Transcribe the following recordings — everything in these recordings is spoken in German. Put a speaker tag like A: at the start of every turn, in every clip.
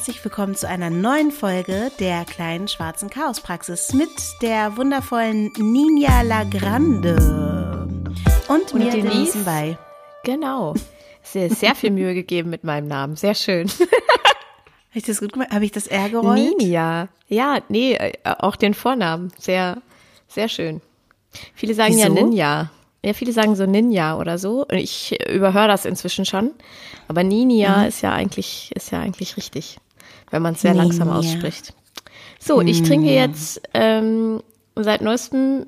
A: herzlich willkommen zu einer neuen Folge der kleinen schwarzen Chaospraxis mit der wundervollen Ninja Lagrande und, und mir Denise bei.
B: Genau. Sehr, sehr viel Mühe gegeben mit meinem Namen. Sehr schön.
A: Habe ich das gut gemacht? Habe ich das R gerollt?
B: Ninja. Ja, nee, äh, auch den Vornamen. Sehr, sehr schön. Viele sagen Wieso? ja Ninja. Ja, viele sagen so Ninja oder so. Und ich überhöre das inzwischen schon. Aber Ninja mhm. ist ja eigentlich, ist ja eigentlich richtig, wenn man es sehr langsam ausspricht. So, ich trinke jetzt ähm, seit neuestem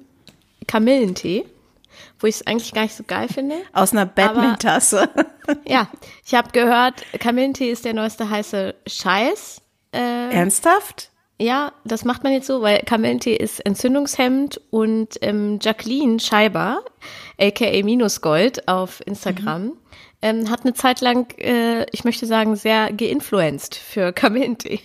B: Kamillentee, wo ich es eigentlich gar nicht so geil finde.
A: Aus einer Batman-Tasse.
B: ja, ich habe gehört, Kamillentee ist der neueste heiße Scheiß.
A: Äh, Ernsthaft?
B: Ja, das macht man jetzt so, weil Kamillentee ist entzündungshemmend und ähm, Jacqueline Scheiber, aka Minusgold auf Instagram, mhm. Ähm, hat eine Zeit lang, äh, ich möchte sagen, sehr geinfluenced für Kamillentee.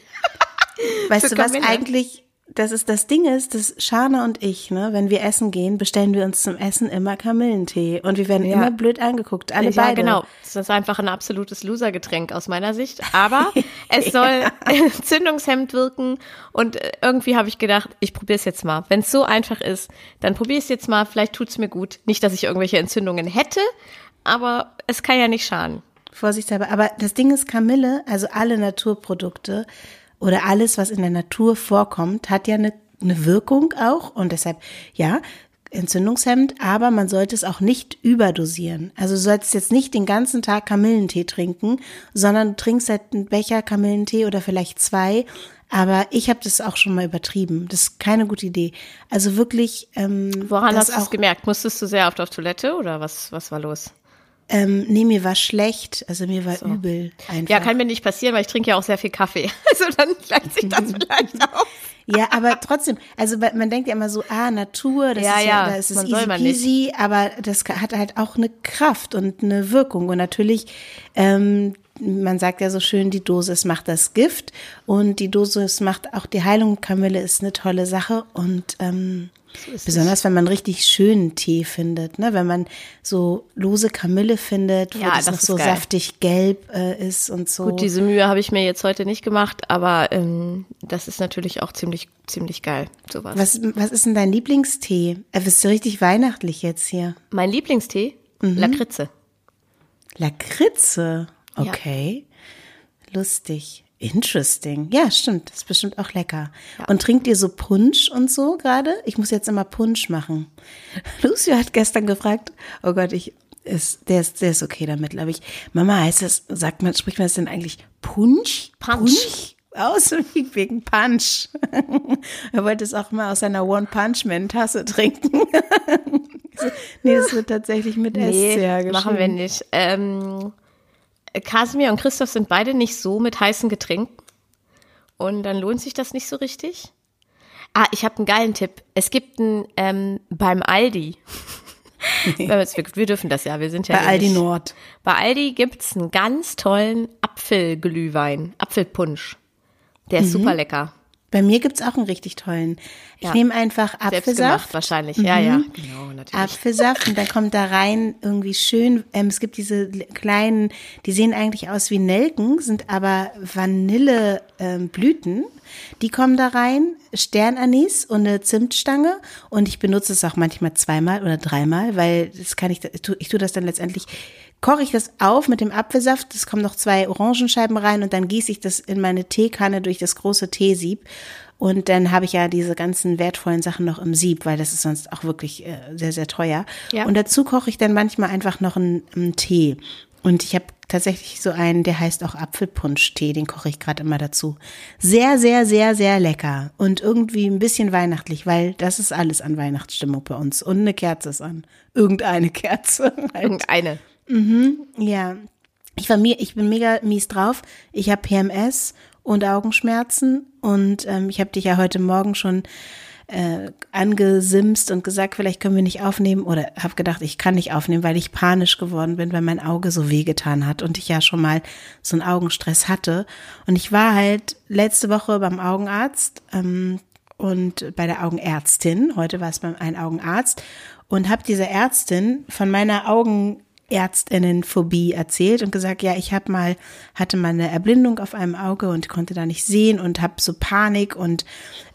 A: Weißt du, was eigentlich das ist das Ding ist, dass Shana und ich, ne, wenn wir essen gehen, bestellen wir uns zum Essen immer Kamillentee und wir werden ja. immer blöd angeguckt, alle ja, beide.
B: genau. Das ist einfach ein absolutes Losergetränk aus meiner Sicht, aber es soll entzündungshemmend wirken und äh, irgendwie habe ich gedacht, ich probiere es jetzt mal. Wenn es so einfach ist, dann probiere ich es jetzt mal, vielleicht tut's mir gut. Nicht, dass ich irgendwelche Entzündungen hätte, aber es kann ja nicht schaden.
A: Vorsichtshalber, aber das Ding ist Kamille, also alle Naturprodukte oder alles, was in der Natur vorkommt, hat ja eine, eine Wirkung auch und deshalb, ja, entzündungshemmend, aber man sollte es auch nicht überdosieren. Also du solltest jetzt nicht den ganzen Tag Kamillentee trinken, sondern du trinkst halt einen Becher Kamillentee oder vielleicht zwei. Aber ich habe das auch schon mal übertrieben. Das ist keine gute Idee. Also wirklich. Ähm,
B: Woran hast du es gemerkt? Musstest du sehr oft auf Toilette oder was, was war los?
A: Ähm, nee, mir war schlecht, also mir war so. übel einfach.
B: Ja, kann mir nicht passieren, weil ich trinke ja auch sehr viel Kaffee. Also dann gleicht sich das vielleicht auf.
A: Ja, aber trotzdem, also man denkt ja immer so, ah, Natur, das ja, ist ja, da ist es easy peasy, aber das hat halt auch eine Kraft und eine Wirkung. Und natürlich, ähm, man sagt ja so schön, die Dosis macht das Gift und die Dosis macht auch die Heilung. Kamille ist eine tolle Sache und ähm, Besonders wenn man richtig schönen Tee findet, ne? wenn man so lose Kamille findet, wo ja, das, das noch so geil. saftig gelb äh, ist und so.
B: Gut, diese Mühe habe ich mir jetzt heute nicht gemacht, aber ähm, das ist natürlich auch ziemlich, ziemlich geil, sowas.
A: Was, was ist denn dein Lieblingstee? Er äh, ist so richtig weihnachtlich jetzt hier.
B: Mein Lieblingstee? Mhm. Lakritze.
A: Lakritze? Okay. Ja. Lustig. Interesting. Ja, stimmt. Das ist bestimmt auch lecker. Ja. Und trinkt ihr so Punsch und so gerade? Ich muss jetzt immer Punsch machen. Lucio hat gestern gefragt, oh Gott, ich, ist, der ist, der ist okay damit, glaube ich. Mama, heißt das, sagt man, spricht man das denn eigentlich Punsch?
B: Punch? Punch?
A: Aus wegen Punch. er wollte es auch mal aus seiner One-Punch-Man-Tasse trinken. nee, das wird tatsächlich mit nee, S
B: geschrieben. machen wir nicht. Ähm Kasimir und Christoph sind beide nicht so mit heißen Getränken. Und dann lohnt sich das nicht so richtig. Ah, ich habe einen geilen Tipp. Es gibt einen ähm, beim Aldi. wir, dürfen das ja, wir sind ja.
A: Bei Aldi nicht. Nord.
B: Bei Aldi gibt's einen ganz tollen Apfelglühwein, Apfelpunsch. Der ist mhm. super lecker.
A: Bei mir gibt's auch einen richtig tollen. Ich ja. nehme einfach Apfelsaft.
B: wahrscheinlich, ja, mhm. ja,
A: genau, natürlich. Apfelsaft und dann kommt da rein irgendwie schön, ähm, es gibt diese kleinen, die sehen eigentlich aus wie Nelken, sind aber Vanilleblüten. Ähm, die kommen da rein, Sternanis und eine Zimtstange und ich benutze es auch manchmal zweimal oder dreimal, weil das kann ich, ich tue das dann letztendlich koche ich das auf mit dem Apfelsaft. Es kommen noch zwei Orangenscheiben rein und dann gieße ich das in meine Teekanne durch das große Teesieb. Und dann habe ich ja diese ganzen wertvollen Sachen noch im Sieb, weil das ist sonst auch wirklich äh, sehr, sehr teuer. Ja. Und dazu koche ich dann manchmal einfach noch einen, einen Tee. Und ich habe tatsächlich so einen, der heißt auch Apfelpunschtee, den koche ich gerade immer dazu. Sehr, sehr, sehr, sehr lecker und irgendwie ein bisschen weihnachtlich, weil das ist alles an Weihnachtsstimmung bei uns. Und eine Kerze ist an. Irgendeine Kerze.
B: Halt. Irgendeine.
A: Mhm, ja. Ich war mir, ich bin mega mies drauf. Ich habe PMS und Augenschmerzen und ähm, ich habe dich ja heute Morgen schon äh, angesimst und gesagt, vielleicht können wir nicht aufnehmen oder habe gedacht, ich kann nicht aufnehmen, weil ich panisch geworden bin, weil mein Auge so wehgetan hat und ich ja schon mal so einen Augenstress hatte. Und ich war halt letzte Woche beim Augenarzt ähm, und bei der Augenärztin. Heute war es beim einen Augenarzt und habe dieser Ärztin von meiner Augen Ärztinnenphobie erzählt und gesagt, ja, ich habe mal hatte mal eine Erblindung auf einem Auge und konnte da nicht sehen und habe so Panik und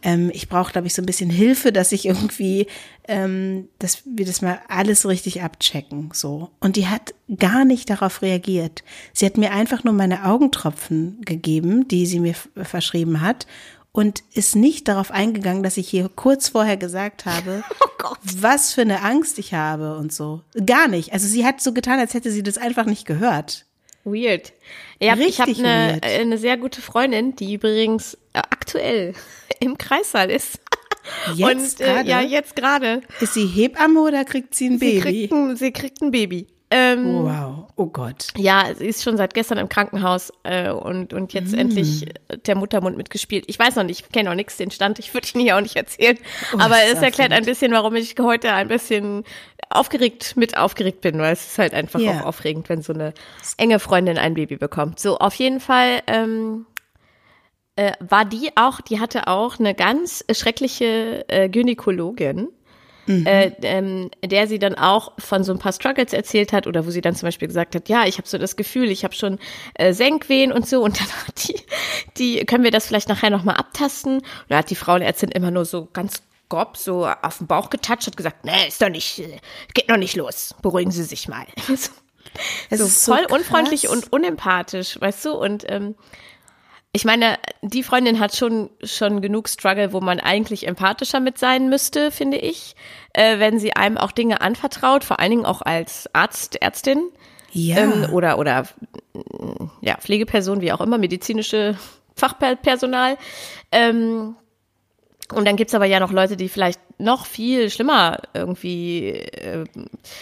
A: ähm, ich brauche, glaube ich, so ein bisschen Hilfe, dass ich irgendwie, ähm, dass wir das mal alles richtig abchecken, so. Und die hat gar nicht darauf reagiert. Sie hat mir einfach nur meine Augentropfen gegeben, die sie mir verschrieben hat und ist nicht darauf eingegangen, dass ich hier kurz vorher gesagt habe, oh was für eine Angst ich habe und so. Gar nicht. Also sie hat so getan, als hätte sie das einfach nicht gehört.
B: Weird. Ja, Richtig ich habe eine, eine sehr gute Freundin, die übrigens äh, aktuell im Kreissaal ist.
A: Jetzt und, äh,
B: ja, jetzt gerade.
A: Ist sie Hebamme oder kriegt sie ein Baby?
B: Sie kriegt ein, sie kriegt ein Baby. Ähm,
A: wow, oh Gott.
B: Ja, sie ist schon seit gestern im Krankenhaus äh, und, und jetzt mm. endlich der Muttermund mitgespielt. Ich weiß noch nicht, ich kenne auch nichts den Stand, ich würde ihn hier auch nicht erzählen. Oh, aber es erklärt ein bisschen, warum ich heute ein bisschen aufgeregt mit aufgeregt bin, weil es ist halt einfach yeah. auch aufregend, wenn so eine enge Freundin ein Baby bekommt. So, auf jeden Fall ähm, äh, war die auch, die hatte auch eine ganz schreckliche äh, Gynäkologin Mhm. Äh, ähm, der sie dann auch von so ein paar Struggles erzählt hat oder wo sie dann zum Beispiel gesagt hat, ja, ich habe so das Gefühl, ich habe schon äh, Senkwehen und so und dann hat die, die, können wir das vielleicht nachher nochmal abtasten? Und da hat die Frauenärztin immer nur so ganz grob so auf den Bauch getatscht und gesagt, nee, ist doch nicht, geht noch nicht los, beruhigen Sie sich mal. Es so ist voll so unfreundlich und unempathisch, weißt du? Und ähm, ich meine, die Freundin hat schon schon genug Struggle, wo man eigentlich empathischer mit sein müsste, finde ich, äh, wenn sie einem auch Dinge anvertraut, vor allen Dingen auch als Arzt, Ärztin
A: ja. Ähm,
B: oder oder ja Pflegeperson, wie auch immer, medizinische Fachpersonal. Ähm, und dann gibt's aber ja noch Leute, die vielleicht noch viel schlimmer irgendwie äh,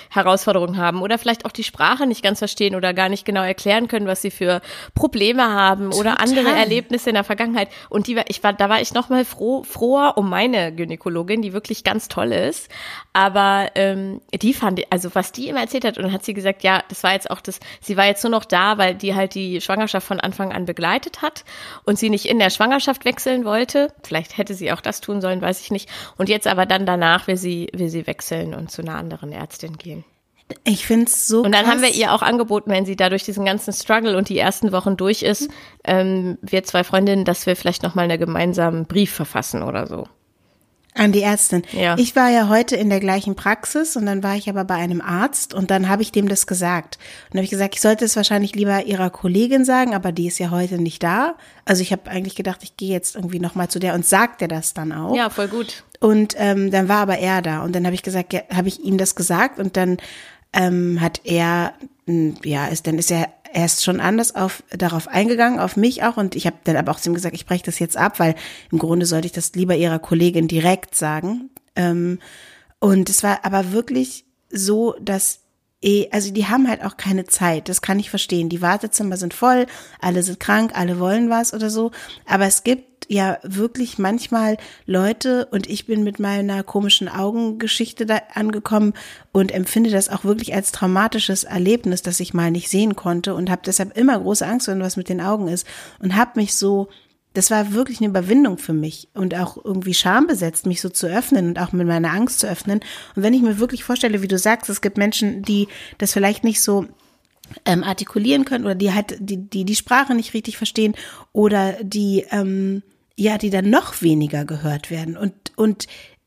B: Herausforderungen haben oder vielleicht auch die Sprache nicht ganz verstehen oder gar nicht genau erklären können, was sie für Probleme haben Total. oder andere Erlebnisse in der Vergangenheit. Und die war, ich war, da war ich noch mal froh, froher um meine Gynäkologin, die wirklich ganz toll ist. Aber ähm, die fand, also was die immer erzählt hat, und dann hat sie gesagt, ja, das war jetzt auch das, sie war jetzt nur noch da, weil die halt die Schwangerschaft von Anfang an begleitet hat und sie nicht in der Schwangerschaft wechseln wollte. Vielleicht hätte sie auch das tun sollen, weiß ich nicht. Und jetzt aber dann danach will sie, will sie wechseln und zu einer anderen Ärztin gehen.
A: Ich finde es so.
B: Und dann
A: krass.
B: haben wir ihr auch angeboten, wenn sie da durch diesen ganzen Struggle und die ersten Wochen durch ist, mhm. ähm, wir zwei Freundinnen, dass wir vielleicht nochmal einen gemeinsamen Brief verfassen oder so.
A: An die Ärztin.
B: Ja.
A: Ich war ja heute in der gleichen Praxis und dann war ich aber bei einem Arzt und dann habe ich dem das gesagt. Und habe ich gesagt, ich sollte es wahrscheinlich lieber ihrer Kollegin sagen, aber die ist ja heute nicht da. Also ich habe eigentlich gedacht, ich gehe jetzt irgendwie nochmal zu der und sagt der das dann auch.
B: Ja, voll gut.
A: Und ähm, dann war aber er da und dann habe ich gesagt, ja, habe ich ihm das gesagt und dann ähm, hat er, ja, ist dann ist er er ist schon anders auf, darauf eingegangen, auf mich auch. Und ich habe dann aber auch zu ihm gesagt, ich breche das jetzt ab, weil im Grunde sollte ich das lieber ihrer Kollegin direkt sagen. Ähm, und es war aber wirklich so, dass also die haben halt auch keine Zeit, das kann ich verstehen. Die Wartezimmer sind voll, alle sind krank, alle wollen was oder so. Aber es gibt ja wirklich manchmal Leute und ich bin mit meiner komischen Augengeschichte da angekommen und empfinde das auch wirklich als traumatisches Erlebnis, dass ich mal nicht sehen konnte und habe deshalb immer große Angst, wenn was mit den Augen ist und habe mich so das war wirklich eine Überwindung für mich und auch irgendwie schambesetzt, mich so zu öffnen und auch mit meiner Angst zu öffnen. Und wenn ich mir wirklich vorstelle, wie du sagst, es gibt Menschen, die das vielleicht nicht so ähm, artikulieren können oder die halt die die die Sprache nicht richtig verstehen oder die ähm, ja die dann noch weniger gehört werden und und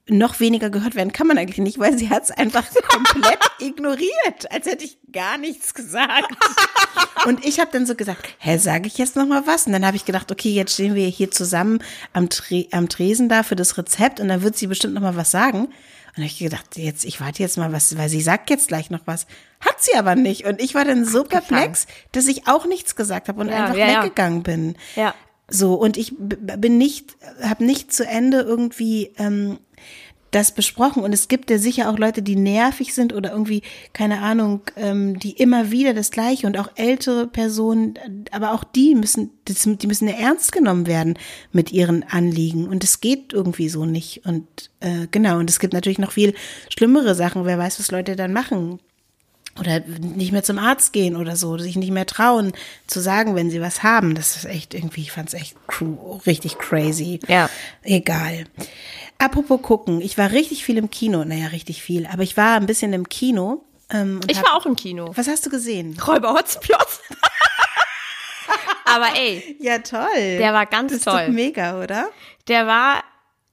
A: noch weniger gehört werden kann man eigentlich nicht, weil sie hat es einfach komplett ignoriert, als hätte ich gar nichts gesagt. Und ich habe dann so gesagt, hä, sage ich jetzt noch mal was? Und dann habe ich gedacht, okay, jetzt stehen wir hier zusammen am, Tre am Tresen da für das Rezept und dann wird sie bestimmt noch mal was sagen. Und dann habe ich gedacht, jetzt ich warte jetzt mal was, weil sie sagt jetzt gleich noch was. Hat sie aber nicht und ich war dann so perplex, dass ich auch nichts gesagt habe und ja, einfach ja, weggegangen ja. bin.
B: Ja.
A: So und ich bin nicht, habe nicht zu Ende irgendwie ähm, das besprochen. Und es gibt ja sicher auch Leute, die nervig sind oder irgendwie, keine Ahnung, ähm, die immer wieder das Gleiche und auch ältere Personen, aber auch die müssen, die müssen ja ernst genommen werden mit ihren Anliegen. Und es geht irgendwie so nicht. Und äh, genau, und es gibt natürlich noch viel schlimmere Sachen. Wer weiß, was Leute dann machen oder nicht mehr zum Arzt gehen oder so, sich nicht mehr trauen zu sagen, wenn sie was haben. Das ist echt irgendwie, ich fand es echt richtig crazy.
B: Ja.
A: Egal. Apropos gucken, ich war richtig viel im Kino, naja, richtig viel, aber ich war ein bisschen im Kino Ähm,
B: Ich
A: hab-
B: war auch im Kino.
A: Was hast du gesehen?
B: Räuber Hotzenplotz. Aber ey,
A: Ja, toll.
B: Der war ganz
A: das ist
B: toll.
A: Doch mega, oder?
B: der war,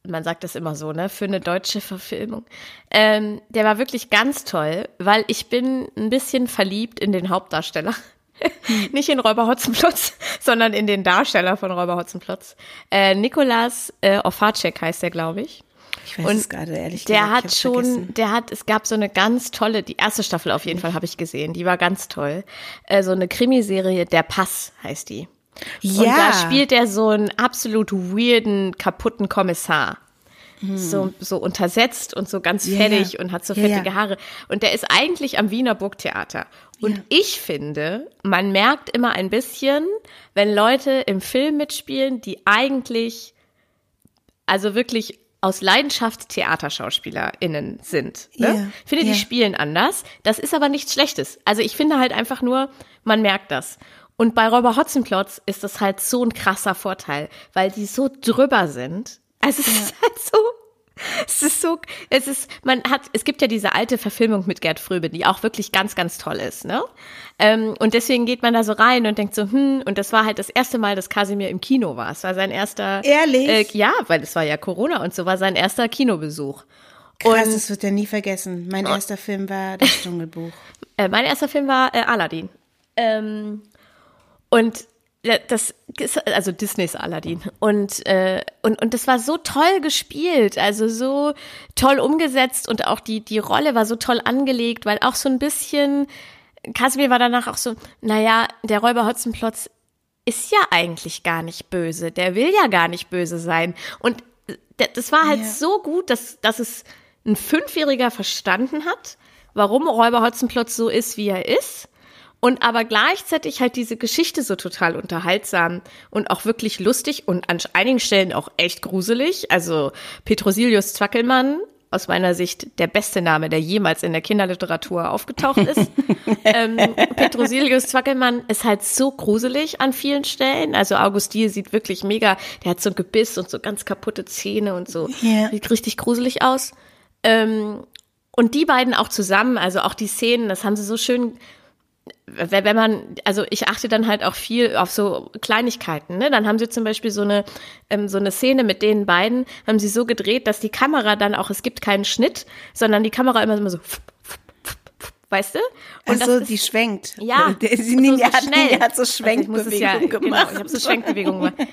B: man sagt das immer so, ne, für eine deutsche Verfilmung. Ähm, der war wirklich ganz toll, weil ich bin ein bisschen verliebt in den Hauptdarsteller. Nicht in Räuber Hotzenplotz, sondern in den Darsteller von Räuber Hotzenplotz. Äh, Nikolas äh, Ofacek heißt der, glaube ich.
A: Ich weiß
B: Und
A: es gerade ehrlich
B: Der
A: gesagt.
B: hat schon,
A: vergessen.
B: der hat, es gab so eine ganz tolle, die erste Staffel auf jeden Fall habe ich gesehen, die war ganz toll. Äh, so eine Krimiserie, Der Pass heißt die. Und
A: Ja.
B: da spielt er so einen absolut weirden, kaputten Kommissar. So, so untersetzt und so ganz fettig
A: ja.
B: und hat so fettige
A: ja.
B: Haare. Und der ist eigentlich am Wiener Burgtheater. Und ich finde, man merkt immer ein bisschen, wenn Leute im Film mitspielen, die eigentlich, also wirklich aus Leidenschaft TheaterschauspielerInnen sind. Ne?
A: Ja,
B: Ich finde, die
A: ja.
B: spielen anders. Das ist aber nichts Schlechtes. Also ich finde halt einfach nur, man merkt das. Und bei Räuber Hotzenplotz ist das halt so ein krasser Vorteil, weil die so drüber sind. Also es ist halt so, es ist so, es ist, man hat, es gibt ja diese alte Verfilmung mit Gerd Fröbe, die auch wirklich ganz, ganz toll ist, ne? Ähm, und deswegen geht man da so rein und denkt so, hm, und das war halt das erste Mal, dass Kasimir im Kino war. Es war sein erster.
A: Ehrlich?
B: Äh, ja, weil es war ja Corona und so war sein erster Kinobesuch.
A: Krass,
B: und-
A: das wird er nie vergessen. Mein erster Film war Das Dschungelbuch.
B: Äh, mein erster Film war äh, Aladdin. Ähm, und das ist also Disneys Aladdin. Und äh, und und das war so toll gespielt, also so toll umgesetzt und auch die die Rolle war so toll angelegt, weil auch so ein bisschen Casimir war danach auch so, naja, der Räuber Hotzenplotz ist ja eigentlich gar nicht böse, der will ja gar nicht böse sein. Und d- das war halt
A: Ja.
B: so gut, dass dass es ein Fünfjähriger verstanden hat, warum Räuber Hotzenplotz so ist, wie er ist und aber gleichzeitig halt diese Geschichte so total unterhaltsam und auch wirklich lustig und an einigen Stellen auch echt gruselig. Also Petrosilius Zwackelmann, aus meiner Sicht der beste Name, der jemals in der Kinderliteratur aufgetaucht ist. ähm, Petrosilius Zwackelmann ist halt so gruselig an vielen Stellen. Also Augustil sieht wirklich mega, der hat so ein Gebiss und so ganz kaputte Zähne und so.
A: Ja.
B: Sieht richtig gruselig aus. Ähm, und die beiden auch zusammen, also auch die Szenen, das haben sie so schön wenn man, also ich achte dann halt auch viel auf so Kleinigkeiten, ne? Dann haben sie zum Beispiel so eine, ähm, so eine Szene mit den beiden, haben sie so gedreht, dass die Kamera dann auch, es gibt keinen Schnitt, sondern die Kamera immer, immer so, weißt du?
A: Ach
B: das
A: so,
B: ist-
A: die schwenkt.
B: ja,
A: Der, sie,
B: so, so
A: hat,
B: schnell.
A: Ninja hat so
B: Also ich muss es
A: Schwenkbewegungen
B: ja,
A: gemacht.
B: Genau, ich habe so Schwenkbewegungen gemacht.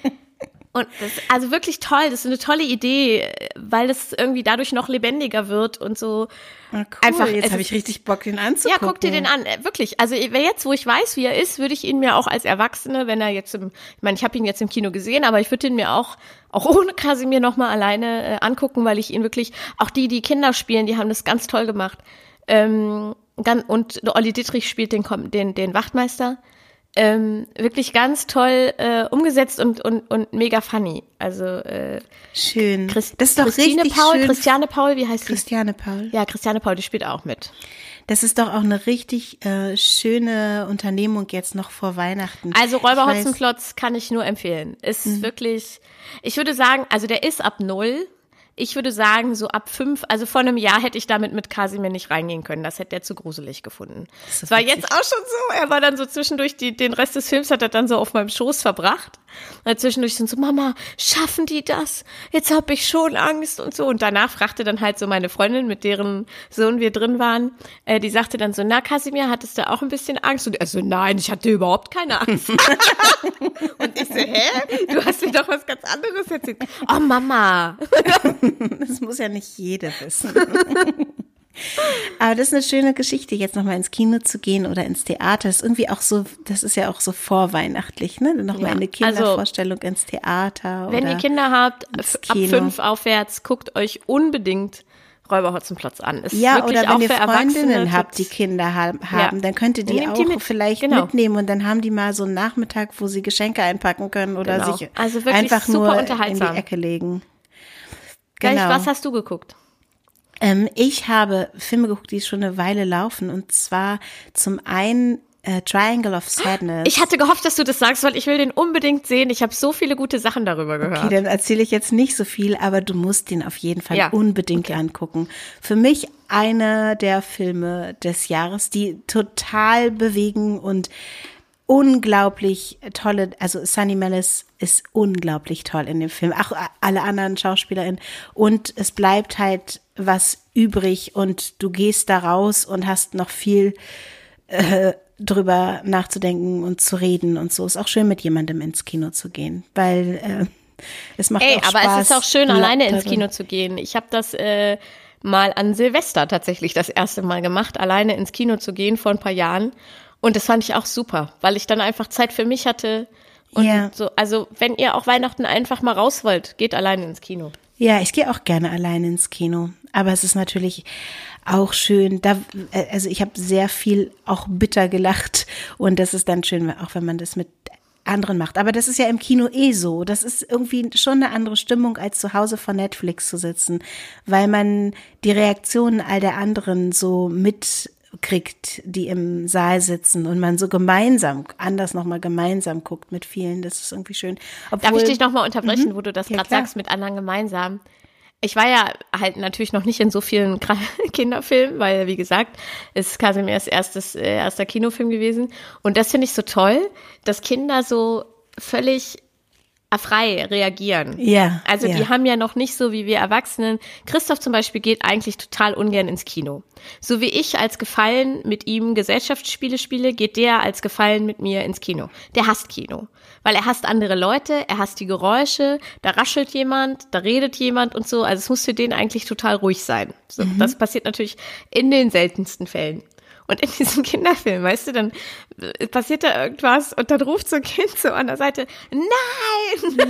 B: Und das, also wirklich toll, das ist eine tolle Idee, weil es irgendwie dadurch noch lebendiger wird und so.
A: Ah, cool,
B: Einfach,
A: jetzt habe ich richtig Bock, den
B: Ja,
A: anzugucken.
B: guck dir den an, Äh, wirklich. Also jetzt, wo ich weiß, wie er ist, würde ich ihn mir auch als Erwachsene, wenn er jetzt im, ich meine, ich habe ihn jetzt im Kino gesehen, aber ich würde ihn mir auch, auch ohne Kasimir nochmal alleine äh, angucken, weil ich ihn wirklich, auch die, die Kinder spielen, die haben das ganz toll gemacht. Ähm, und Olli Dittrich spielt den, den, den Wachtmeister. Ähm, wirklich ganz toll äh, umgesetzt und, und, und mega funny. Also äh,
A: Schön.
B: Christ
A: das ist doch
B: Christine
A: richtig
B: Paul,
A: schön.
B: Christiane Paul, wie heißt die?
A: Christiane Paul.
B: Ja, Christiane Paul, die spielt auch mit.
A: Das ist doch auch eine richtig äh, schöne Unternehmung jetzt noch vor Weihnachten.
B: Also Räuber Hotzenplotz kann ich nur empfehlen. Ist
A: Mhm.
B: wirklich, ich würde sagen, also der ist ab null. Ich würde sagen, so ab fünf, also vor einem Jahr hätte ich damit mit Kasimir nicht reingehen können. Das hätte er zu gruselig gefunden. Das
A: doch
B: war
A: witzig.
B: jetzt auch schon so. Er war dann so zwischendurch, die, den Rest des Films hat er dann so auf meinem Schoß verbracht. Und zwischendurch sind so, Mama, schaffen die das? Jetzt habe ich schon Angst und so. Und danach fragte dann halt so meine Freundin, mit deren Sohn wir drin waren, äh, die sagte dann so, na Kasimir, hattest du auch ein bisschen Angst? Und er so, nein, ich hatte überhaupt keine Angst. Und ich so, hä? Du hast mir doch was ganz anderes erzählt. Oh, Mama.
A: Das muss ja nicht jeder wissen. Aber das ist eine schöne Geschichte, jetzt nochmal ins Kino zu gehen oder ins Theater. Das ist irgendwie auch so, das ist ja auch so vorweihnachtlich, ne? Nochmal
B: Ja,
A: eine
B: also,
A: Kindervorstellung ins Theater.
B: Wenn ihr Kinder habt, ab fünf aufwärts, guckt euch unbedingt Räuberhotzenplatz an. Ist
A: Ja, oder wenn ihr Freundinnen habt, die Kinder haben, haben dann könnt ihr die
B: Nehmt
A: auch
B: die mit.
A: vielleicht
B: Genau.
A: mitnehmen und dann haben die mal so einen Nachmittag, wo sie Geschenke einpacken können oder
B: Genau.
A: sich
B: Also
A: einfach
B: super
A: nur in die Ecke legen.
B: Gleich,
A: Genau.
B: Was hast du geguckt?
A: Ähm, ich habe Filme geguckt, die schon eine Weile laufen. Und zwar zum einen äh, Triangle of Sadness.
B: Ich hatte gehofft, dass du das sagst, weil ich will den unbedingt sehen. Ich habe so viele gute Sachen darüber gehört.
A: Okay, dann erzähle ich jetzt nicht so viel, aber du musst den auf jeden Fall
B: Ja.
A: unbedingt
B: Okay.
A: angucken. Für mich einer der Filme des Jahres, die total bewegen und unglaublich tolle, also Sunny Mellis ist unglaublich toll in dem Film, auch alle anderen SchauspielerInnen und es bleibt halt was übrig und du gehst da raus und hast noch viel äh, drüber nachzudenken und zu reden und so. Ist auch schön, mit jemandem ins Kino zu gehen, weil äh, es macht
B: Ey,
A: auch
B: aber
A: Spaß.
B: es ist auch schön, alleine ins. Kino zu gehen. Ich habe das äh, mal an Silvester tatsächlich das erste Mal gemacht, alleine ins Kino zu gehen vor ein paar Jahren. Und das fand ich auch super, weil ich dann einfach Zeit für mich hatte. Und
A: Ja.
B: so, also wenn ihr auch Weihnachten einfach mal raus wollt, geht alleine ins Kino.
A: Ja, ich gehe auch gerne alleine ins Kino. Aber es ist natürlich auch schön. Da, äh, also ich habe sehr viel auch bitter gelacht. Und das ist dann schön, auch wenn man das mit anderen macht. Aber das ist ja im Kino eh so. Das ist irgendwie schon eine andere Stimmung, als zu Hause vor Netflix zu sitzen, weil man die Reaktionen all der anderen so mitkriegt, die im Saal sitzen und man so gemeinsam, anders nochmal gemeinsam guckt mit vielen. Das ist irgendwie schön. Obwohl,
B: Darf ich dich nochmal unterbrechen, wo du das
A: Mhm. Ja,
B: gerade sagst, mit anderen gemeinsam? Ich war ja halt natürlich noch nicht in so vielen Kinderfilmen, weil, wie gesagt, es ist Casimirs erstes, äh, erster Kinofilm gewesen. Und das finde ich so toll, dass Kinder so völlig frei reagieren.
A: Ja,
B: Also
A: ja.
B: die haben ja noch nicht so wie wir Erwachsenen. Christoph zum Beispiel geht eigentlich total ungern ins Kino. So wie ich als Gefallen mit ihm Gesellschaftsspiele spiele, geht der als Gefallen mit mir ins Kino. Der hasst Kino. Weil er hasst andere Leute, er hasst die Geräusche, da raschelt jemand, da redet jemand und so. Also es muss für den eigentlich total ruhig sein. So,
A: Mhm.
B: Das passiert natürlich in den seltensten Fällen. Und in diesem Kinderfilm, weißt du, dann passiert da irgendwas und dann ruft so ein Kind so an der Seite, nein!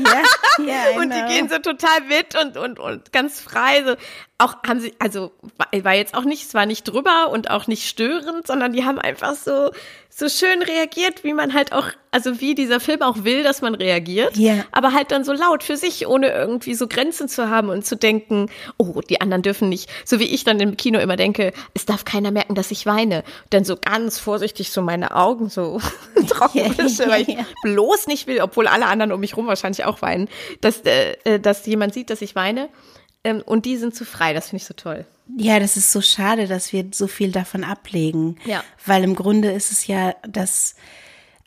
A: Ja, I
B: und die gehen so total mit und, und, und ganz frei. So. Auch haben sie, also war, jetzt auch nicht, es war nicht drüber und auch nicht störend, sondern die haben einfach so, so schön reagiert, wie man halt auch, also wie dieser Film auch will, dass man reagiert.
A: Ja.
B: Aber halt dann so laut für sich, ohne irgendwie so Grenzen zu haben und zu denken, oh, die anderen dürfen nicht. So wie ich dann im Kino immer denke, es darf keiner merken, dass ich weine. Dann so ganz vorsichtig so meine Augen so trocken wische, weil ich bloß nicht will, obwohl alle anderen um mich rum wahrscheinlich auch weinen, dass, äh, äh, dass jemand sieht, dass ich weine. Ähm, und die sind zu frei, das finde ich so toll.
A: Ja, das ist so schade, dass wir so viel davon ablegen.
B: Ja.
A: Weil im Grunde ist es ja das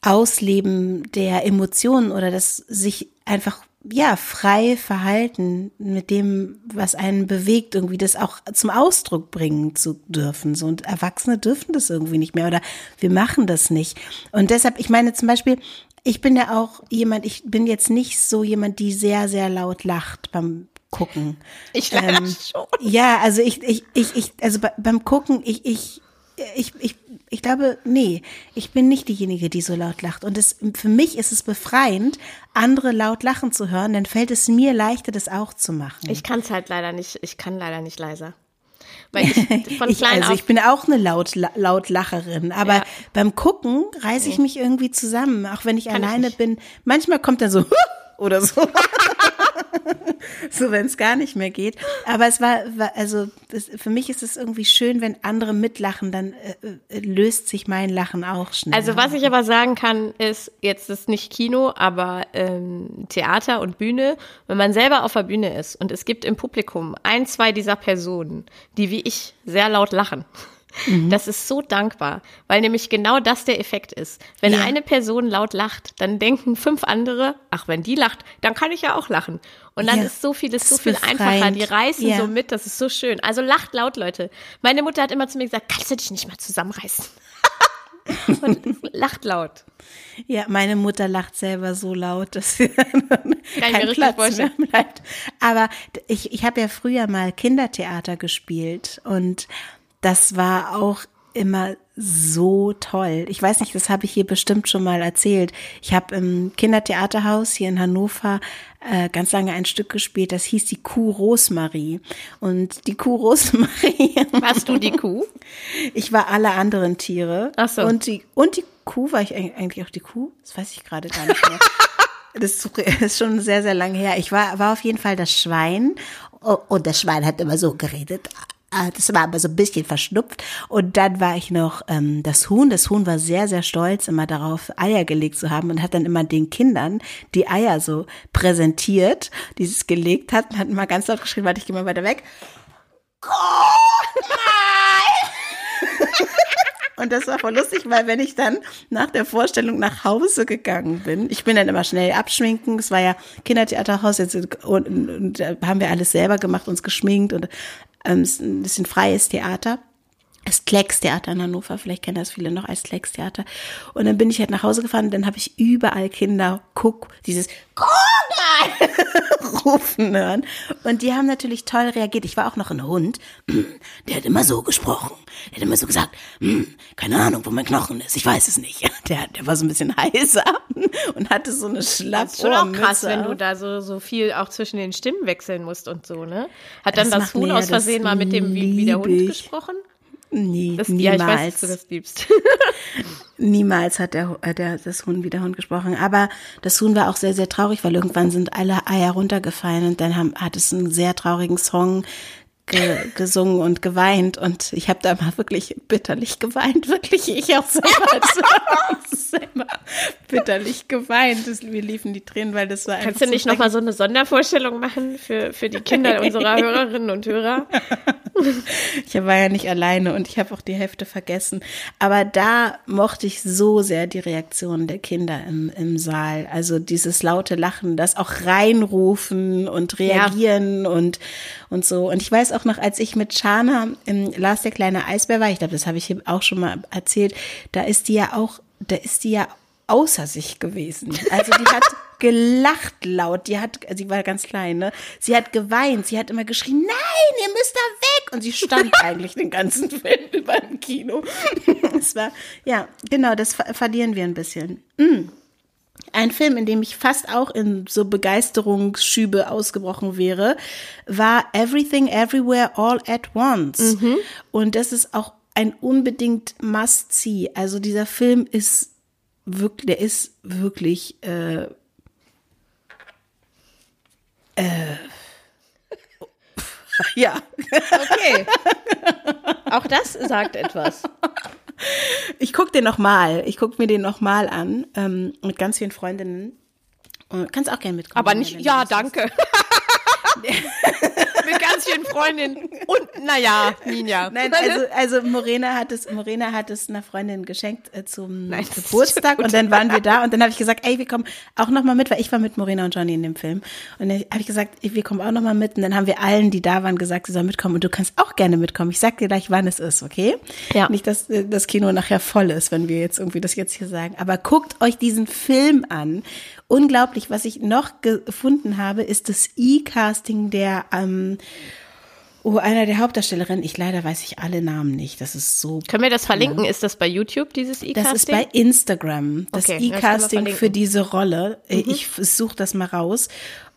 A: Ausleben der Emotionen oder das sich einfach ja frei verhalten mit dem, was einen bewegt, irgendwie das auch zum Ausdruck bringen zu dürfen. So und Erwachsene dürfen das irgendwie nicht mehr oder wir machen das nicht. Und deshalb, ich meine zum Beispiel, ich bin ja auch jemand, ich bin jetzt nicht so jemand, die sehr sehr laut lacht beim Gucken.
B: Ich leider
A: Ähm,
B: schon.
A: Ja, also ich, ich, ich, ich also bei, beim Gucken, ich, ich, ich, ich, ich glaube, nee, ich bin nicht diejenige, die so laut lacht. Und es, für mich ist es befreiend, andere laut lachen zu hören, dann fällt es mir leichter, das auch zu machen.
B: Ich kann es halt leider nicht, ich kann leider nicht leiser. Weil ich von
A: Ich,
B: klein
A: also ich bin auch eine laut, laut Lacherin, aber
B: Ja.
A: beim Gucken reiße ich mich irgendwie zusammen, auch wenn ich
B: Kann ich
A: alleine
B: nicht.
A: bin. Manchmal kommt dann so oder so. so, wenn es gar nicht mehr geht. Aber es war, war also es, für mich ist es irgendwie schön, wenn andere mitlachen, dann äh, äh, löst sich mein Lachen auch schnell.
B: Also was ich aber sagen kann, ist, jetzt ist nicht Kino, aber ähm, Theater und Bühne, wenn man selber auf der Bühne ist und es gibt im Publikum ein, zwei dieser Personen, die wie ich sehr laut lachen. Das ist so dankbar, weil nämlich genau das der Effekt ist. Wenn
A: Ja.
B: eine Person laut lacht, dann denken fünf andere, ach, wenn die lacht, dann kann ich ja auch lachen. Und dann
A: Ja,
B: ist so viel, ist so viel einfacher. Die reißen
A: Ja.
B: so mit, das ist so schön. Also lacht laut, Leute. Meine Mutter hat immer zu mir gesagt, kannst du dich nicht mal zusammenreißen? Und lacht laut.
A: Ja, meine Mutter lacht selber so laut, dass sie kein Platz mehr
B: vorstellen.
A: bleibt. Aber ich, ich habe ja früher mal Kindertheater gespielt und das war auch immer so toll. Ich weiß nicht, das habe ich hier bestimmt schon mal erzählt. Ich habe im Kindertheaterhaus hier in Hannover äh, ganz lange ein Stück gespielt, das hieß die Kuh Rosmarie. Und die Kuh Rosmarie
B: Warst du die Kuh?
A: ich war alle anderen Tiere.
B: Ach so.
A: Und die, und die Kuh, war ich eig- eigentlich auch die Kuh? Das weiß ich gerade gar nicht mehr. Das ist ist schon sehr, sehr lange her. Ich war, war auf jeden Fall das Schwein. Oh, Und das Schwein hat immer so geredet. Ah, das war aber so ein bisschen verschnupft. Und dann war ich noch ähm, das Huhn. Das Huhn war sehr, sehr stolz, immer darauf, Eier gelegt zu haben und hat dann immer den Kindern die Eier so präsentiert, die es gelegt hat. Und hat immer ganz laut geschrien, warte, ich gehe mal weiter weg. Und das war voll lustig, weil wenn ich dann nach der Vorstellung nach Hause gegangen bin, ich bin dann immer schnell abschminken, es war ja Kindertheaterhaus, jetzt und, und, und haben wir alles selber gemacht, uns geschminkt und ähm, ein bisschen freies Theater. Das Klecks-Theater in Hannover, vielleicht kennen das viele noch als Klecks-Theater. Und dann bin ich halt nach Hause gefahren dann habe ich überall Kinder, guck, dieses mal rufen hören. Und die haben natürlich toll reagiert. Ich war auch noch ein Hund, der hat immer so gesprochen. Der hat immer so gesagt, hm, keine Ahnung, wo mein Knochen ist, ich weiß es nicht. Der, der war so ein bisschen heiser und hatte so eine Schlappe. Das ist
B: schon auch krass, wenn du da so, so viel auch zwischen den Stimmen wechseln musst und so, ne? Hat dann das, das Huhn aus Versehen mal mit dem wie, wie der Hund gesprochen?
A: Nee,
B: das,
A: niemals.
B: Ja, ich weiß, dass du das liebst.
A: niemals hat der, äh, der, das Huhn wie der Hund gesprochen. Aber das Huhn war auch sehr, sehr traurig, weil irgendwann sind alle Eier runtergefallen und dann haben, hat es einen sehr traurigen Song ge gesungen und geweint und ich habe da mal wirklich bitterlich geweint, wirklich ich auch selber, selber bitterlich geweint. Das, mir liefen die Tränen, weil das war
B: einfach Kannst du nicht so nochmal so eine Sondervorstellung machen für, für die Kinder unserer Hörerinnen und Hörer?
A: ich war ja nicht alleine und ich habe auch die Hälfte vergessen. Aber da mochte ich so sehr die Reaktion der Kinder im, im Saal. Also dieses laute Lachen, das auch reinrufen und reagieren ja. und, und so. Und ich weiß auch noch, als ich mit Shana im Lars der kleine Eisbär war, ich glaube, das habe ich hier auch schon mal erzählt, da ist die ja auch, da ist die ja außer sich gewesen. Also die hat gelacht laut, die hat, sie war ganz klein, ne? Sie hat geweint, sie hat immer geschrien, nein, ihr müsst da weg! Und sie stand eigentlich den ganzen Film über im Kino. Es war, ja, genau, das verlieren wir ein bisschen. Mm. Ein Film, in dem ich fast auch in so Begeisterungsschübe ausgebrochen wäre, war Everything Everywhere All at Once. Mhm. Und das ist auch ein unbedingt Must-See. Also dieser Film ist wirklich, der ist wirklich äh, äh, ja.
B: Okay. Auch das sagt etwas.
A: Ich gucke den nochmal. Ich gucke mir den nochmal an ähm, mit ganz vielen Freundinnen. Und kannst auch gerne mitkommen.
B: Aber nicht, ja, danke. mit ganz vielen Freundinnen. Und naja, Ninja.
A: Nein, also, also Morena hat es, Morena hat es einer Freundin geschenkt äh, zum Nein, Geburtstag. und dann waren wir da und dann habe ich gesagt, ey, wir kommen auch noch mal mit, weil ich war mit Morena und Johnny in dem Film. Und dann habe ich gesagt, wir kommen auch noch mal mit. Und dann haben wir allen, die da waren, gesagt, sie sollen mitkommen. Und du kannst auch gerne mitkommen. Ich sag dir gleich, wann es ist, okay? Ja. Nicht, dass äh, das Kino nachher voll ist, wenn wir jetzt irgendwie das jetzt hier sagen, aber guckt euch diesen Film an. Unglaublich, was ich noch gefunden habe, ist das E-Casting der ähm, Oh, einer der Hauptdarstellerinnen. Ich leider weiß ich alle Namen nicht. Das ist so.
B: Können wir das verlinken? Ist das bei YouTube, dieses E-Casting?
A: Das ist bei Instagram. Das okay, E-Casting für diese Rolle. Mhm. Ich suche das mal raus.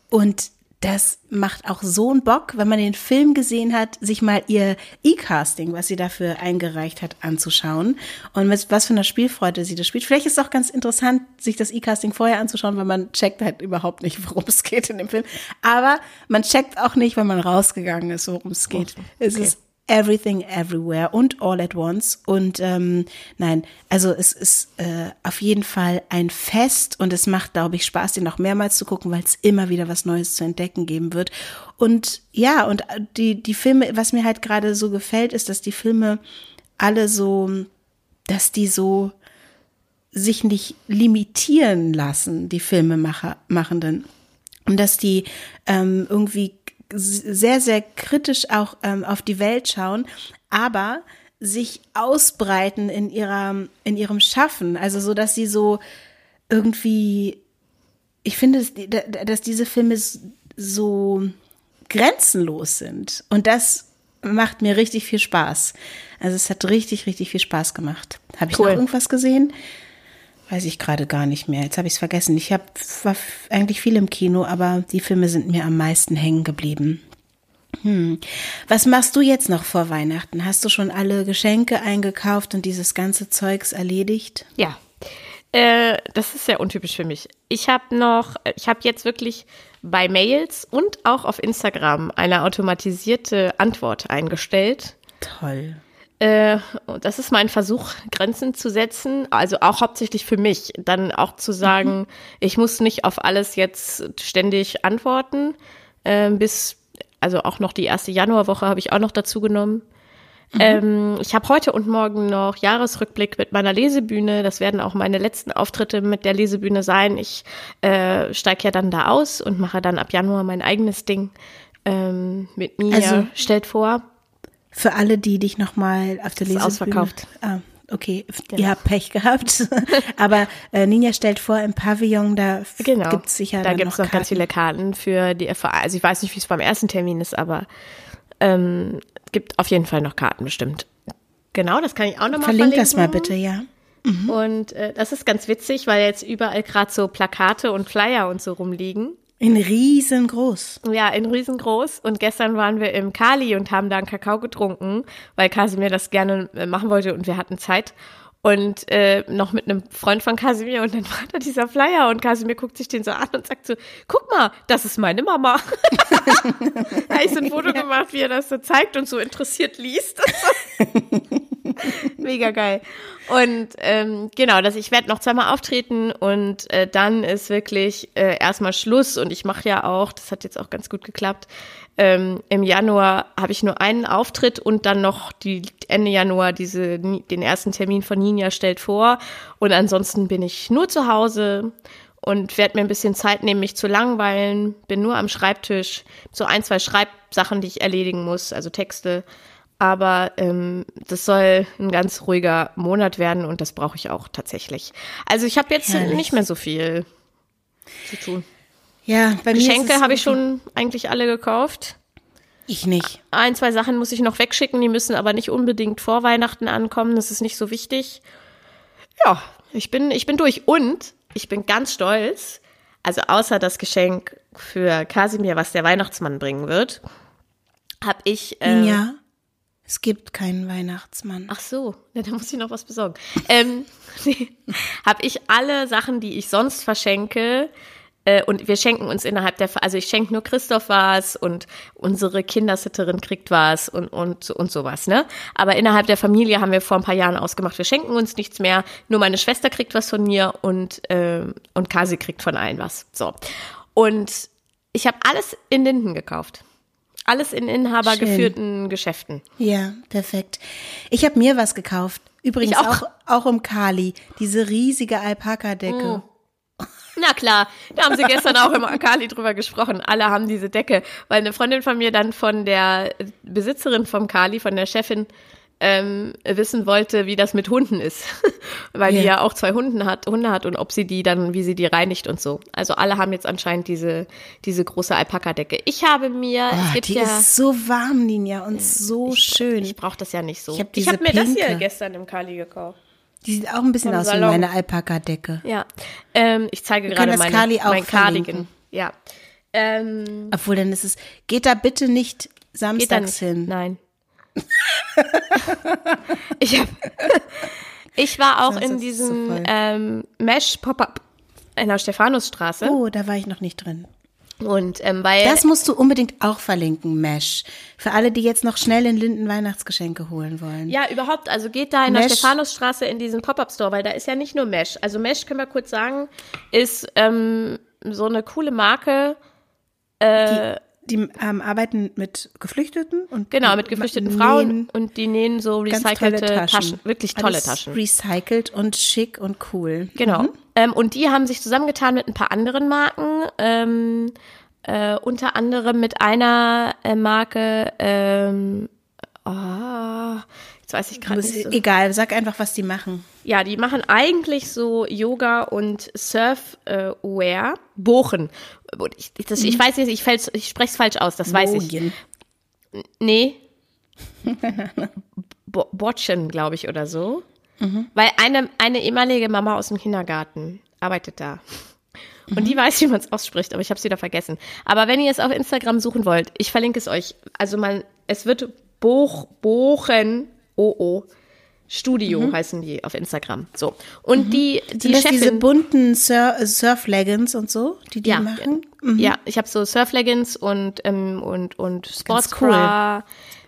A: Und das macht auch so einen Bock, wenn man den Film gesehen hat, sich mal ihr E-Casting, was sie dafür eingereicht hat, anzuschauen und mit was für einer Spielfreude sie das spielt. Vielleicht ist es auch ganz interessant, sich das E-Casting vorher anzuschauen, weil man checkt halt überhaupt nicht, worum es geht in dem Film. Aber man checkt auch nicht, wenn man rausgegangen ist, worum es geht. Okay. Es ist Everything Everywhere und All at Once. Und ähm, nein, also es ist äh, auf jeden Fall ein Fest und es macht, glaube ich, Spaß, den noch mehrmals zu gucken, weil es immer wieder was Neues zu entdecken geben wird. Und ja, und die, die Filme, was mir halt gerade so gefällt, ist, dass die Filme alle so, dass die so sich nicht limitieren lassen, die Filmemacher, machenden. Und dass die ähm, irgendwie sehr, sehr kritisch auch ähm, auf die Welt schauen, aber sich ausbreiten in ihrer, in ihrem Schaffen. Also so, dass sie so irgendwie, ich finde, dass diese Filme so grenzenlos sind. Und das macht mir richtig viel Spaß. Also es hat richtig, richtig viel Spaß gemacht. Habe ich cool. noch irgendwas gesehen? Weiß ich gerade gar nicht mehr. Jetzt habe ich es vergessen. Ich hab, war eigentlich viel im Kino, aber die Filme sind mir am meisten hängen geblieben. Hm. Was machst du jetzt noch vor Weihnachten? Hast du schon alle Geschenke eingekauft und dieses ganze Zeugs erledigt?
B: Ja. Äh, das ist sehr untypisch für mich. Ich habe noch, ich habe jetzt wirklich bei Mails und auch auf Instagram eine automatisierte Antwort eingestellt.
A: Toll.
B: Äh, das ist mein Versuch, Grenzen zu setzen, also auch hauptsächlich für mich, dann auch zu sagen, mhm. ich muss nicht auf alles jetzt ständig antworten, äh, bis, also auch noch die erste Januarwoche habe ich auch noch dazu genommen. Mhm. Ähm, ich habe heute und morgen noch Jahresrückblick mit meiner Lesebühne. Das werden auch meine letzten Auftritte mit der Lesebühne sein. Ich äh, steige ja dann da aus und mache dann ab Januar mein eigenes Ding ähm, mit mir. Also, stellt vor.
A: Für alle, die dich nochmal auf der Lesebühne...
B: ausverkauft.
A: Ah, okay, genau. ihr habt Pech gehabt. Aber äh, Ninja stellt vor, im Pavillon, da genau. gibt es sicher
B: Da gibt es noch, noch ganz viele Karten für die Also ich weiß nicht, wie es beim ersten Termin ist, aber ähm, gibt auf jeden Fall noch Karten bestimmt. Genau, das kann ich auch nochmal
A: verlinken. Verlink das mal bitte, ja.
B: Mhm. Und äh, das ist ganz witzig, weil jetzt überall gerade so Plakate und Flyer und so rumliegen.
A: In riesengroß.
B: Ja, in riesengroß. Und gestern waren wir im Kali und haben da einen Kakao getrunken, weil Kasimir das gerne äh, machen wollte und wir hatten Zeit. Und äh, noch mit einem Freund von Kasimir und dann war da dieser Flyer und Kasimir guckt sich den so an und sagt so, guck mal, das ist meine Mama. da habe ich so ein Foto gemacht, wie er das so zeigt und so interessiert liest. Mega geil. Und ähm, genau, dass ich werde noch zweimal auftreten und äh, dann ist wirklich äh, erstmal Schluss und ich mache ja auch, das hat jetzt auch ganz gut geklappt. Ähm, Im Januar habe ich nur einen Auftritt und dann noch die Ende Januar diese den ersten Termin von Ninja stellt vor und ansonsten bin ich nur zu Hause und werde mir ein bisschen Zeit nehmen, mich zu langweilen, bin nur am Schreibtisch, so ein, zwei Schreibsachen, die ich erledigen muss, also Texte aber ähm, das soll ein ganz ruhiger Monat werden und das brauche ich auch tatsächlich. Also ich habe jetzt Herrlich. nicht mehr so viel zu tun.
A: Ja,
B: bei Geschenke habe ich schon eigentlich alle gekauft.
A: Ich nicht.
B: Ein, zwei Sachen muss ich noch wegschicken, die müssen aber nicht unbedingt vor Weihnachten ankommen. Das ist nicht so wichtig. Ja, ich bin, ich bin durch und ich bin ganz stolz. Also außer das Geschenk für Kasimir, was der Weihnachtsmann bringen wird, habe ich.
A: Äh, ja. Es gibt keinen Weihnachtsmann.
B: Ach so, ja, da muss ich noch was besorgen. ähm, nee, habe ich alle Sachen, die ich sonst verschenke, äh, und wir schenken uns innerhalb der, also ich schenke nur Christoph was und unsere Kindersitterin kriegt was und, und, und sowas, ne? Aber innerhalb der Familie haben wir vor ein paar Jahren ausgemacht, wir schenken uns nichts mehr, nur meine Schwester kriegt was von mir und, äh, und Kasi kriegt von allen was. So. Und ich habe alles in Linden gekauft. Alles in inhabergeführten Geschäften.
A: Ja, perfekt. Ich habe mir was gekauft. Übrigens auch. auch. auch im Kali. Diese riesige Alpaka-Decke.
B: Oh. Na klar, da haben sie gestern auch im Kali drüber gesprochen. Alle haben diese Decke, weil eine Freundin von mir dann von der Besitzerin vom Kali, von der Chefin, ähm, wissen wollte, wie das mit Hunden ist, weil yeah. die ja auch zwei Hunde hat, Hunde hat und ob sie die dann, wie sie die reinigt und so. Also alle haben jetzt anscheinend diese diese große Alpaka-Decke. Ich habe mir,
A: oh, es gibt die ja, ist so warm, Ninja, und so
B: ich,
A: schön.
B: Ich brauche das ja nicht so. Ich habe hab mir das hier gestern im Kali gekauft.
A: Die sieht auch ein bisschen aus Salon. wie meine Alpaka-Decke.
B: Ja, ähm, ich zeige gerade meine, Kali auch mein Cardigan. Ja.
A: Ähm, Obwohl, dann ist es, geht da bitte nicht samstags hin.
B: Nein. Ich, hab, ich war auch in diesem so ähm, Mesh Pop-up in der Stephanusstraße.
A: Oh, da war ich noch nicht drin.
B: Und ähm, weil
A: das musst du unbedingt auch verlinken, Mesh. Für alle, die jetzt noch schnell in Linden Weihnachtsgeschenke holen wollen.
B: Ja, überhaupt. Also geht da in Mesh. der Stephanusstraße in diesen Pop-up-Store, weil da ist ja nicht nur Mesh. Also Mesh können wir kurz sagen, ist ähm, so eine coole Marke.
A: Äh, die ähm, arbeiten mit Geflüchteten und
B: genau mit geflüchteten Frauen und die nähen so recycelte Taschen. Taschen. wirklich tolle
A: Alles
B: Taschen,
A: recycelt und schick und cool.
B: Genau. Mhm. Ähm, und die haben sich zusammengetan mit ein paar anderen Marken, ähm, äh, unter anderem mit einer äh, Marke. Jetzt weiß ich gerade nicht. So.
A: Egal, sag einfach, was die machen.
B: Ja, die machen eigentlich so Yoga und Surfwear. Äh, Bochen. Ich, das, ich mhm. weiß nicht, ich, ich spreche es falsch aus, das Bogen. weiß ich. Nee. Bo Botchen, glaube ich, oder so. Mhm. Weil eine, eine ehemalige Mama aus dem Kindergarten arbeitet da. Und mhm. die weiß, wie man es ausspricht, aber ich habe es wieder vergessen. Aber wenn ihr es auf Instagram suchen wollt, ich verlinke es euch. Also man, es wird Boch, Bochen, oh oh, Studio mhm. heißen die auf Instagram. So. Und mhm. die, die
A: Sind das Chefin, diese bunten Sur Surf-Leggings und so, die die
B: ja,
A: machen?
B: Mhm. Ja, ich habe so Surf-Leggings und, ähm, und, und Sportsbra. Cool.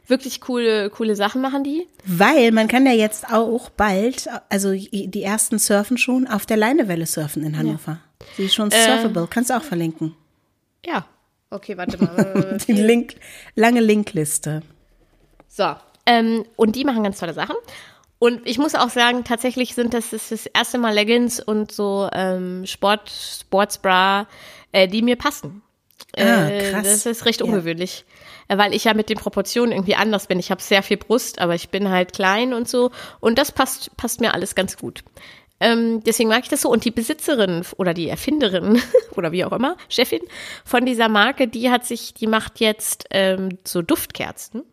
B: Wirklich coole, coole Sachen machen die.
A: Weil man kann ja jetzt auch bald, also die ersten surfen schon, auf der Leinewelle surfen in Hannover. Ja. Sie ist schon äh, surfable. Kannst du auch verlinken.
B: Ja. Okay, warte mal.
A: die Link, lange Linkliste.
B: So. Ähm, und die machen ganz tolle Sachen. Und ich muss auch sagen, tatsächlich sind das das, das erste Mal Leggings und so ähm, Sport, Sportsbra, äh, die mir passen.
A: Ah, äh, krass.
B: Das ist recht ungewöhnlich. Ja. Weil ich ja mit den Proportionen irgendwie anders bin. Ich habe sehr viel Brust, aber ich bin halt klein und so. Und das passt, passt mir alles ganz gut. Ähm, deswegen mag ich das so. Und die Besitzerin oder die Erfinderin oder wie auch immer, Chefin von dieser Marke, die hat sich, die macht jetzt ähm, so Duftkerzen.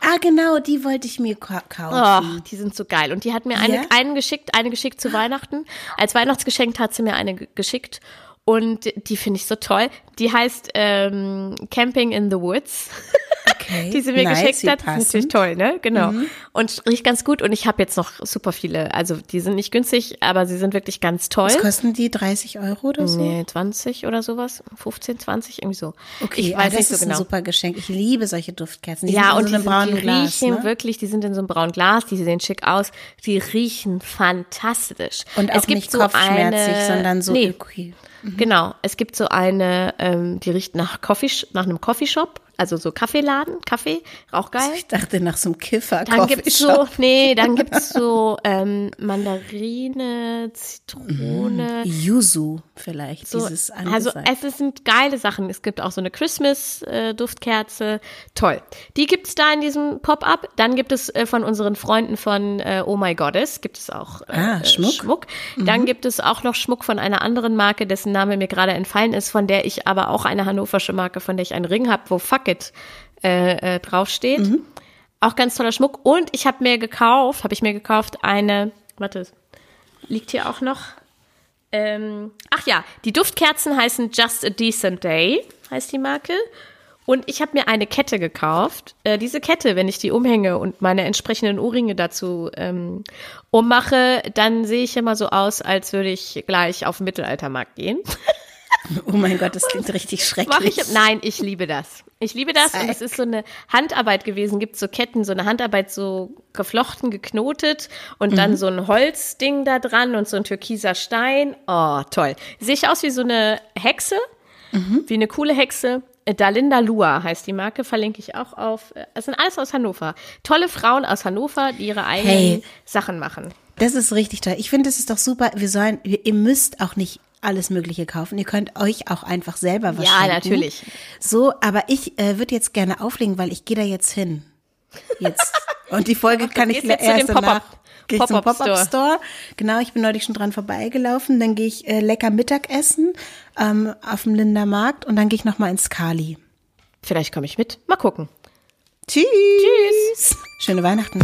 A: Ah, genau, die wollte ich mir kaufen.
B: Oh, die sind so geil. Und die hat mir eine, ja? einen geschickt, eine geschickt zu Weihnachten. Als Weihnachtsgeschenk hat sie mir eine geschickt. Und die finde ich so toll. Die heißt ähm, Camping in the Woods. Okay. die sie mir nice, geschickt hat. Das ist natürlich toll, ne? Genau. Mhm. Und riecht ganz gut. Und ich habe jetzt noch super viele. Also die sind nicht günstig, aber sie sind wirklich ganz toll. Was
A: kosten die 30 Euro oder so?
B: Nee, 20 oder sowas. 15, 20, irgendwie so.
A: Okay, ich weiß das nicht so ist genau. ein super Geschenk. Ich liebe solche Duftkerzen.
B: Die ja, und so die, sind, die Glas, riechen ne? wirklich, die sind in so einem braunen Glas, die sehen schick aus. Die riechen fantastisch.
A: Und auch es gibt nicht so kopfschmerzig, eine, sondern so
B: nee, okay. Mhm. Genau, es gibt so eine, ähm, die riecht nach Coffee, nach einem Coffeeshop also so Kaffeeladen, Kaffee, auch geil.
A: Ich dachte nach so einem Kiffer.
B: Dann gibt's so, nee, dann gibt's so ähm, Mandarine, Zitrone.
A: Mm, Yuzu vielleicht,
B: so,
A: dieses
B: Also es sind geile Sachen. Es gibt auch so eine Christmas-Duftkerze. Äh, Toll. Die gibt's da in diesem Pop-Up. Dann gibt es äh, von unseren Freunden von äh, Oh My Goddess, gibt es auch äh,
A: ah, Schmuck.
B: Schmuck. Dann mhm. gibt es auch noch Schmuck von einer anderen Marke, dessen Name mir gerade entfallen ist, von der ich aber auch eine hannoversche Marke, von der ich einen Ring habe, wo Fuck Pocket äh, äh, draufsteht. Mhm. Auch ganz toller Schmuck. Und ich habe mir gekauft, habe ich mir gekauft eine, warte, liegt hier auch noch. Ähm, ach ja, die Duftkerzen heißen Just a Decent Day, heißt die Marke. Und ich habe mir eine Kette gekauft. Äh, diese Kette, wenn ich die umhänge und meine entsprechenden Ohrringe dazu ähm, ummache, dann sehe ich immer so aus, als würde ich gleich auf den Mittelaltermarkt gehen.
A: Oh mein Gott, das klingt richtig schrecklich.
B: Ich, nein, ich liebe das. Ich liebe das Zeig. und es ist so eine Handarbeit gewesen. Gibt so Ketten, so eine Handarbeit so geflochten, geknotet und mhm. dann so ein Holzding da dran und so ein türkiser Stein. Oh, toll. Sehe ich aus wie so eine Hexe, mhm. wie eine coole Hexe. Dalinda Lua heißt die Marke, verlinke ich auch auf. Es sind alles aus Hannover. Tolle Frauen aus Hannover, die ihre eigenen hey, Sachen machen.
A: Das ist richtig toll. Ich finde, das ist doch super. Wir sollen, ihr müsst auch nicht alles Mögliche kaufen. Ihr könnt euch auch einfach selber was
B: ja,
A: schenken.
B: Ja, natürlich.
A: So, aber ich äh, würde jetzt gerne auflegen, weil ich gehe da jetzt hin. Jetzt. Und die Folge Ach, kann ich erst danach. Gehe ich zum Pop-Up-Store. Genau, ich bin neulich schon dran vorbeigelaufen. Dann gehe ich äh, lecker Mittagessen ähm, auf dem Lindermarkt und dann gehe ich nochmal ins Kali.
B: Vielleicht komme ich mit. Mal gucken.
A: Tschüss. Tschüss. Schöne Weihnachten.